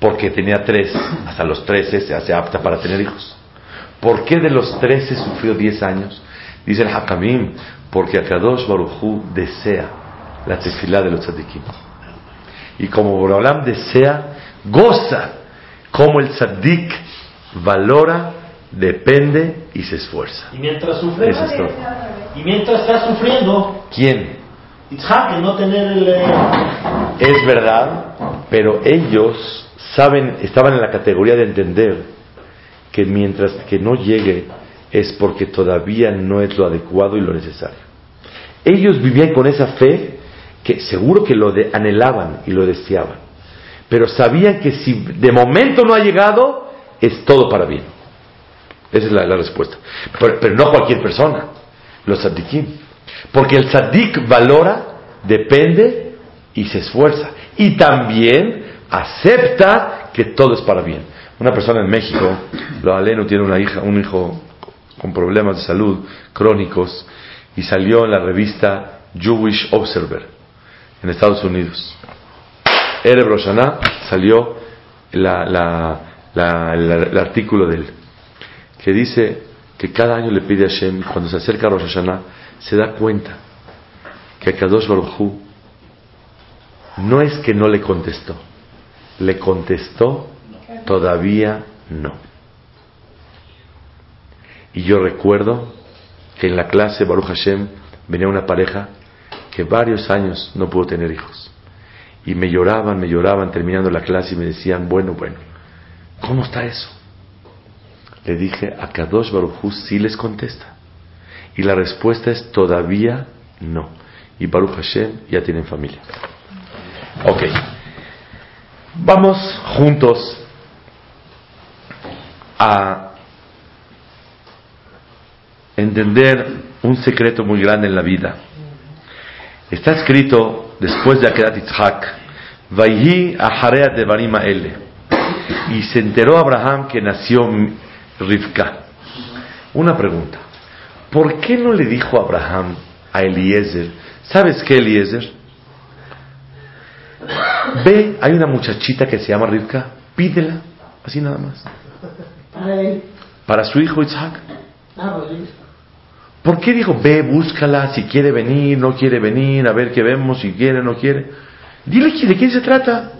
porque tenía tres, hasta los trece se hace apta para tener hijos. ¿Por qué de los trece sufrió diez años? Dice el Hakamim, porque Akadosh Baruchu desea la tefilá de los tzadikim. Y como Borolam desea, goza como el tzadik valora, depende y se esfuerza. Y mientras sufre, Eso es todo. y mientras está sufriendo, ¿Quién? Eh, Es verdad, pero ellos saben, estaban en la categoría de entender que mientras que no llegue es porque todavía no es lo adecuado y lo necesario. Ellos vivían con esa fe que seguro que lo anhelaban y lo deseaban, pero sabían que si de momento no ha llegado, es todo para bien. Esa es la, respuesta. Pero, no cualquier persona, los tzadikim. Porque el tzadik valora, depende y se esfuerza. Y también acepta que todo es para bien. Una persona en México, lo aleno, tiene una hija, un hijo con problemas de salud crónicos y salió en la revista Jewish Observer en Estados Unidos. Erev Rosh Hashanah salió la- la- la- el, artículo de él que dice que cada año le pide a Hashem, cuando se acerca a Rosh Hashanah, se da cuenta que Kadosh Baruj no es que no le contestó, le contestó todavía no. Y yo recuerdo que en la clase Baruch Hashem venía una pareja que varios años no pudo tener hijos. Y me lloraban, me lloraban terminando la clase y me decían, bueno, bueno, ¿cómo está eso? Le dije, a Kadosh Baruj sí les contesta. Y la respuesta es todavía no. Y Baruch Hashem ya tienen familia. Ok. Vamos juntos a entender un secreto muy grande en la vida. Está escrito después de Akedat Yitzhak, Vayhi Aharea Devarim Ele. Y se enteró Abraham que nació Rivka. Una pregunta. ¿Por qué no le dijo Abraham a Eliezer, ¿sabes qué Eliezer? Ve, hay una muchachita que se llama Rivka, pídela, así nada más, Para su hijo Isaac. ¿Por qué dijo, ve, búscala, si quiere venir, no quiere venir, a ver qué vemos, si quiere, no quiere? Dile de quién se trata.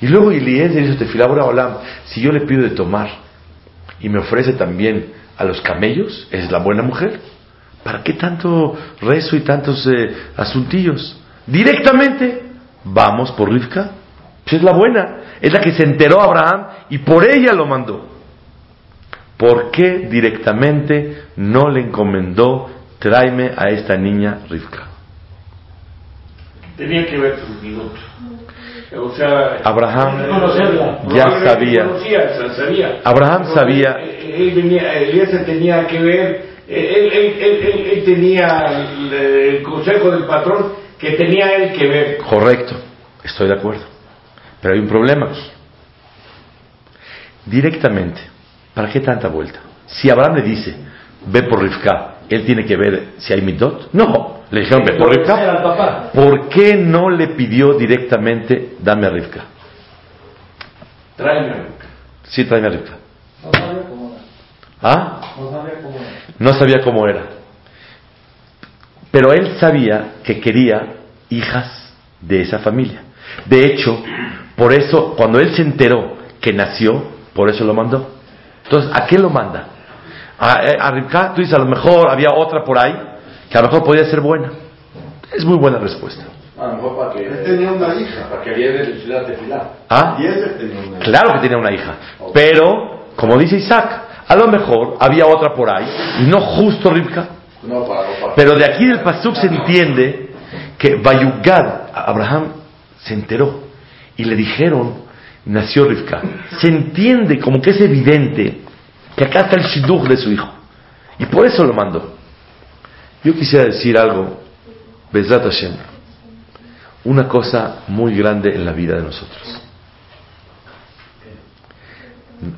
Y luego Eliezer dice, Tefilá Olam, si yo le pido de tomar y me ofrece también a los camellos, es la buena mujer. ¿Para qué tanto rezo y tantos eh, asuntillos? Directamente, vamos por Rivka. Pues es la buena, es la que se enteró Abraham y por ella lo mandó. ¿Por qué directamente no le encomendó tráeme a esta niña Rivka? Tenía que ver sus minutos. O sea, Abraham ya sabía. conocía, sa- sabía. Abraham Pero sabía. Él, venía, tenía que ver, él, él, él, él- tenía el, el consejo del patrón que tenía él que ver. Correcto, estoy de acuerdo. Pero hay un problema. Directamente, ¿para qué tanta vuelta? Si Abraham le dice, ve por Rivka, ¿él tiene que ver si hay midot? No, le dijeron, ve por Rivka. ¿Por qué no le pidió directamente, dame a Rivka? Tráeme. Sí, tráeme a Rivka. No sabía cómo era. ¿Ah? No sabía cómo era. No sabía cómo era. Pero él sabía que quería hijas de esa familia. De hecho, por eso, cuando él se enteró que nació, por eso lo mandó. Entonces, ¿a qué lo manda? A, a Rivka, tú dices, a lo mejor había otra por ahí, que a lo mejor podía ser buena. Es muy buena respuesta. A lo mejor para que. Él tenía una hija. Para que. ¿Ah? Y él tenía una hija. Claro que tenía una hija. Pero, como dice Isaac, a lo mejor había otra por ahí, y no justo Rivka. No, para, para. Pero de aquí del Pasuk se entiende que Bayugad, Abraham se enteró y le dijeron, nació Rivka. Se entiende como que es evidente que acá está el shidduch de su hijo. Y por eso lo mandó. Yo quisiera decir algo, Bezrat Hashem, una cosa muy grande en la vida de nosotros.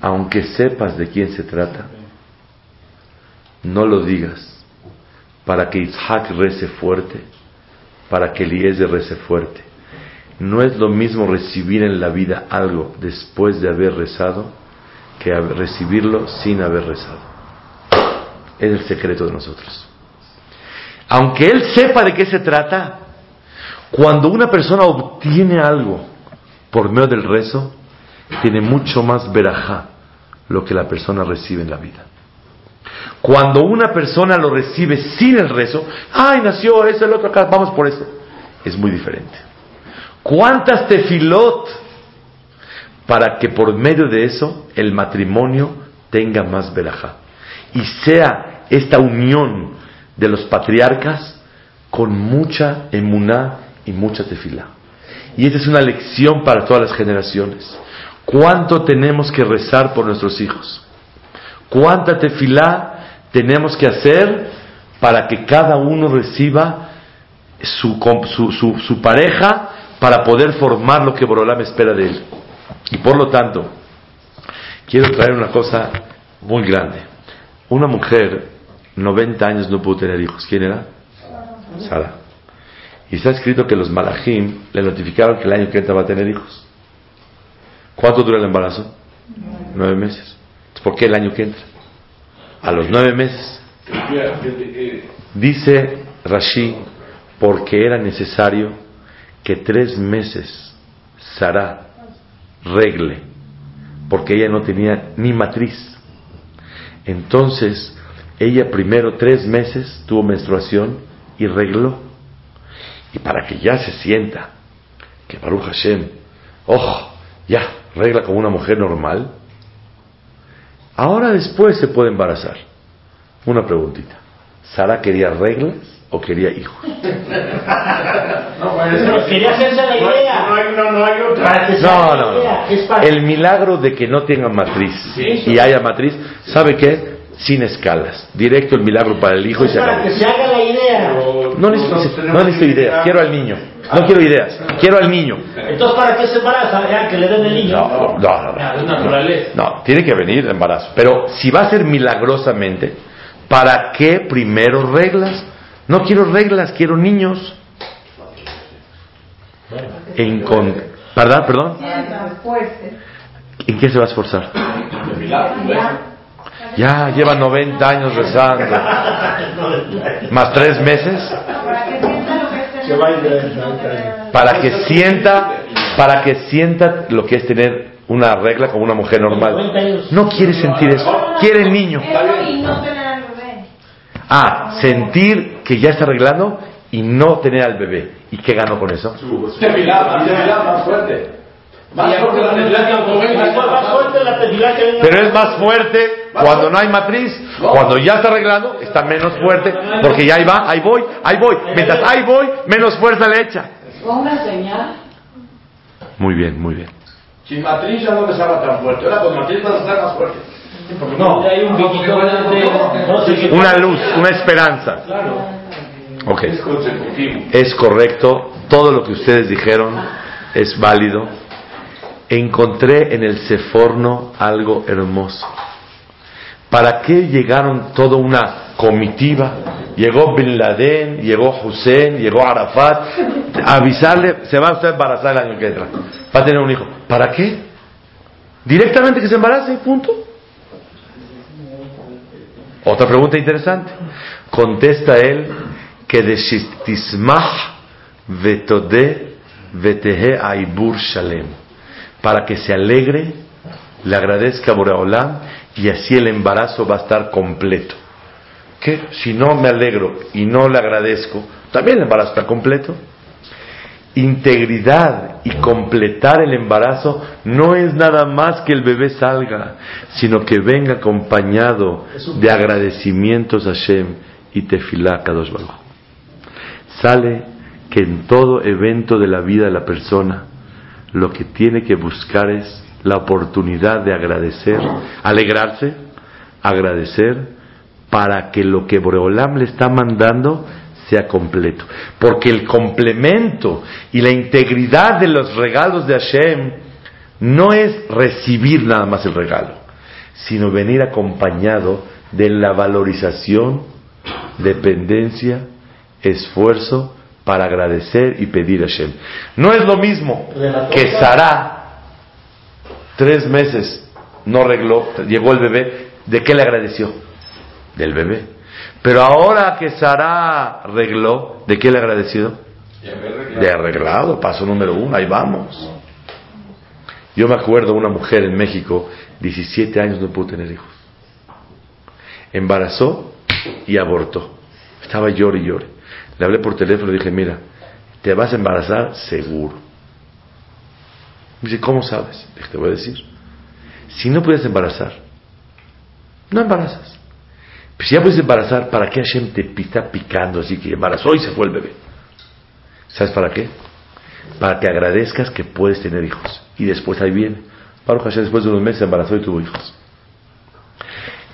Aunque sepas de quién se trata, no lo digas para que Isaac rece fuerte para que Eliezer rece fuerte. No es lo mismo recibir en la vida algo después de haber rezado que recibirlo sin haber rezado. Es el secreto de nosotros. Aunque él sepa de qué se trata, cuando una persona obtiene algo por medio del rezo, tiene mucho más verajá lo que la persona recibe en la vida. Cuando una persona lo recibe sin el rezo, ay, nació eso, el otro acá, vamos por eso, es muy diferente. ¿Cuántas tefilot para que por medio de eso el matrimonio tenga más verajá y sea esta unión de los patriarcas con mucha emuná y mucha tefilá? Y esta es una lección para todas las generaciones. ¿Cuánto tenemos que rezar por nuestros hijos? ¿Cuánta tefilá tenemos que hacer para que cada uno reciba su, su- su pareja para poder formar lo que Borolam espera de él? Y por lo tanto, quiero traer una cosa muy grande. Una mujer, 90 años, no pudo tener hijos. ¿Quién era? Sara. Y está escrito que los malajim le notificaron que el año que entra va a tener hijos. ¿Cuánto dura el embarazo? Nueve meses. ¿Por qué el año que entra? A los nueve meses. Dice Rashi, porque era necesario que tres meses Sara regle, porque ella no tenía ni matriz. Entonces, ella primero tres meses tuvo menstruación y regló. Y para que ya se sienta que Baruch Hashem, ojo, ya, regla como una mujer normal, ahora después se puede embarazar. Una preguntita. ¿Sara quería reglas o quería hijos? [laughs] No, bueno, Pero quería hacerse la idea. No hay, no, no hay otra. No, no, no. Es para- El milagro de que no tenga matriz y haya matriz, ¿sabe qué? Sin escalas. Directo el milagro para el hijo y se para acabó. que se haga la idea. No necesito, no necesito ideas, quiero al niño. No quiero ideas, quiero al niño. Entonces, ¿para qué se embaraza? Ya, que le den el niño. No, no, no, es no. naturaleza. No, tiene que venir el embarazo. Pero si va a ser milagrosamente, ¿para qué primero reglas? No quiero reglas, quiero niños. En con- ¿Verdad? Perdón. ¿En qué se va a esforzar? Ya lleva 90 años rezando. Más tres meses. Para que sienta, para que sienta lo que es tener una regla como una mujer normal. No quiere sentir eso. Quiere el niño. Ah, sentir que ya está arreglando y no tener al bebé. ¿Y qué gano con eso? Más fuerte. Pero es más fuerte cuando no hay matriz. Cuando ya está arreglando, está menos fuerte. Porque ya ahí va, ahí voy, ahí voy. Mientras ahí voy, menos fuerza le echa. Muy bien, muy bien. Sin matriz ya no me estaba tan fuerte. Ahora con matriz vas a estar más fuerte. No, Una luz, una esperanza. Ok. Es consecutivo. Es correcto. Todo lo que ustedes dijeron es válido. Encontré en el Seforno algo hermoso. ¿Para qué llegaron toda una comitiva? Llegó Bin Laden, llegó Hussein, llegó Arafat. Avisarle, se va usted a embarazar el año que entra. Va a tener un hijo. ¿Para qué? Directamente que se embarace y punto. Otra pregunta interesante. Contesta él que de Tismah vetode aibur shalem. Para que se alegre, le agradezca a Boreolam y así el embarazo va a estar completo. ¿Qué? Si no me alegro y no le agradezco, también el embarazo está completo. Integridad y completar el embarazo no es nada más que el bebé salga, sino que venga acompañado de agradecimientos a Hashem y tefilá Kadosh Baruch. Sale que en todo evento de la vida de la persona, lo que tiene que buscar es la oportunidad de agradecer, alegrarse, agradecer, para que lo que Boreolam le está mandando sea completo. Porque el complemento y la integridad de los regalos de Hashem no es recibir nada más el regalo, sino venir acompañado de la valorización, dependencia, esfuerzo para agradecer y pedir a Hashem. No es lo mismo que. Sara, tres meses, no arregló, llegó el bebé, ¿de qué le agradeció? Del bebé. Pero ahora que Sara arregló, ¿de qué le agradeció? De arreglado, paso número uno, ahí vamos. Yo me acuerdo una mujer en México, 17 años no pudo tener hijos. Embarazó y abortó. Estaba llore y llore. Le hablé por teléfono y dije, mira, te vas a embarazar seguro. Me dice, ¿cómo sabes? Le dije, te voy a decir. Si no puedes embarazar, no embarazas. Pero si ya puedes embarazar, ¿para qué Hashem te está picando así que embarazó y se fue el bebé? ¿Sabes para qué? Para que agradezcas que puedes tener hijos. Y después ahí viene. Baruch Hashem después de unos meses se embarazó y tuvo hijos.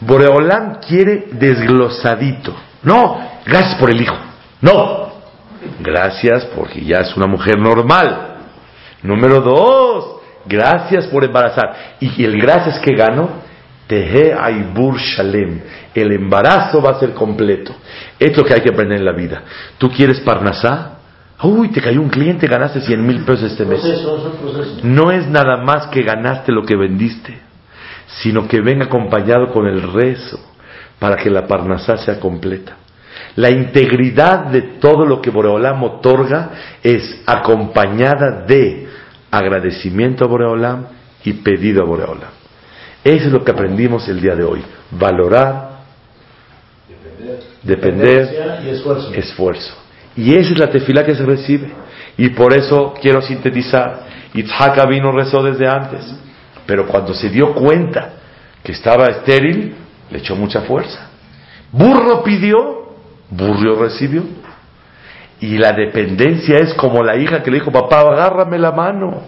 Boreolam quiere desglosadito. No, gracias por el hijo. No, gracias porque ya es una mujer normal. Número dos, gracias por embarazar. Y el gracias que gano, Tehe Aibur Shalem. El embarazo va a ser completo. Es lo que hay que aprender en la vida. ¿Tú quieres Parnasá? Uy, te cayó un cliente, ganaste 100 mil pesos este mes. No es nada más que ganaste lo que vendiste, sino que venga acompañado con el rezo para que la parnasá sea completa. La integridad de todo lo que Boreolam otorga es acompañada de agradecimiento a Boreolam y pedido a Boreolam. Eso es lo que aprendimos el día de hoy. Valorar, depender, y esfuerzo. esfuerzo. Y esa es la tefilá que se recibe. Y por eso quiero sintetizar. Itzhak vino rezó desde antes. Pero cuando se dio cuenta que estaba estéril, le echó mucha fuerza. Burro pidió, burro recibió. Y la dependencia es como la hija que le dijo, papá, agárrame la mano.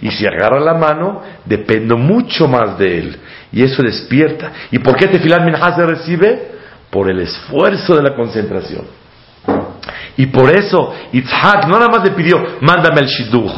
Y si agarra la mano, dependo mucho más de él. Y eso despierta. ¿Y por qué Tefilá Minhá se recibe? Por el esfuerzo de la concentración. Y por eso Itzhak no nada más le pidió, mándame el shidduch,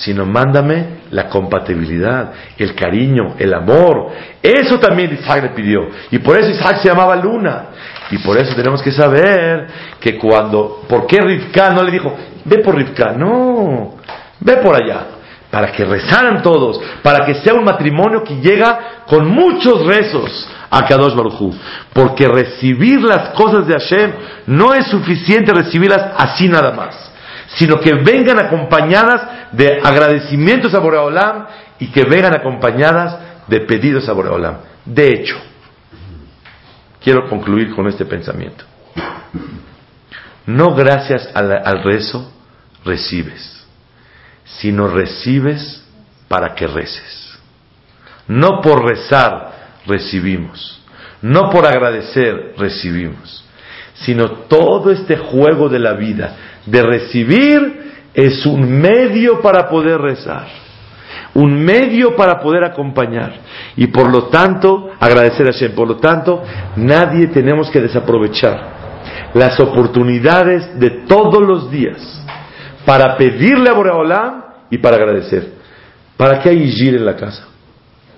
sino mándame la compatibilidad, el cariño, el amor. Eso también Itzhak le pidió. Y por eso Itzhak se llamaba Luna. Y por eso tenemos que saber que cuando, ¿por qué Rivka no le dijo, ve por Rivka? No, ve por allá. Para que rezaran todos, para que sea un matrimonio que llega con muchos rezos a Kadosh Barujú. Porque recibir las cosas de Hashem no es suficiente recibirlas así nada más, sino que vengan acompañadas de agradecimientos a Boreolam y que vengan acompañadas de pedidos a Boreolam. De hecho, quiero concluir con este pensamiento. No gracias al, al rezo recibes, sino recibes para que reces. No por rezar recibimos, no por agradecer recibimos, sino todo este juego de la vida de recibir es un medio para poder rezar, un medio para poder acompañar y por lo tanto agradecer a Hashem. Por lo tanto, nadie tenemos que desaprovechar las oportunidades de todos los días para pedirle a Boreolam y para agradecer. ¿Para qué hay Ijir en la casa?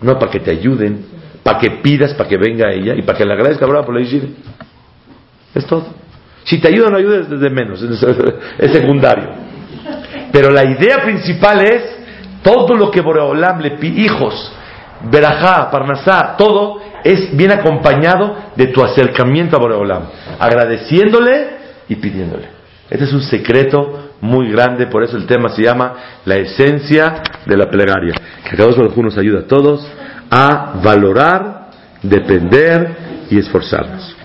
No para que te ayuden, para que pidas, para que venga ella y para que le agradezca a Boreolam por la Ijir. Es todo. Si te ayuda o no ayuda es desde menos, es, secundario. Pero la idea principal es todo lo que Boreolam le pide, hijos, Berajá, Parnasá, todo es bien acompañado de tu acercamiento a Boreolam, agradeciéndole y pidiéndole. Este es un secreto muy grande, por eso el tema se llama la esencia de la plegaria. Que Dios nos ayuda a todos a valorar, depender y esforzarnos.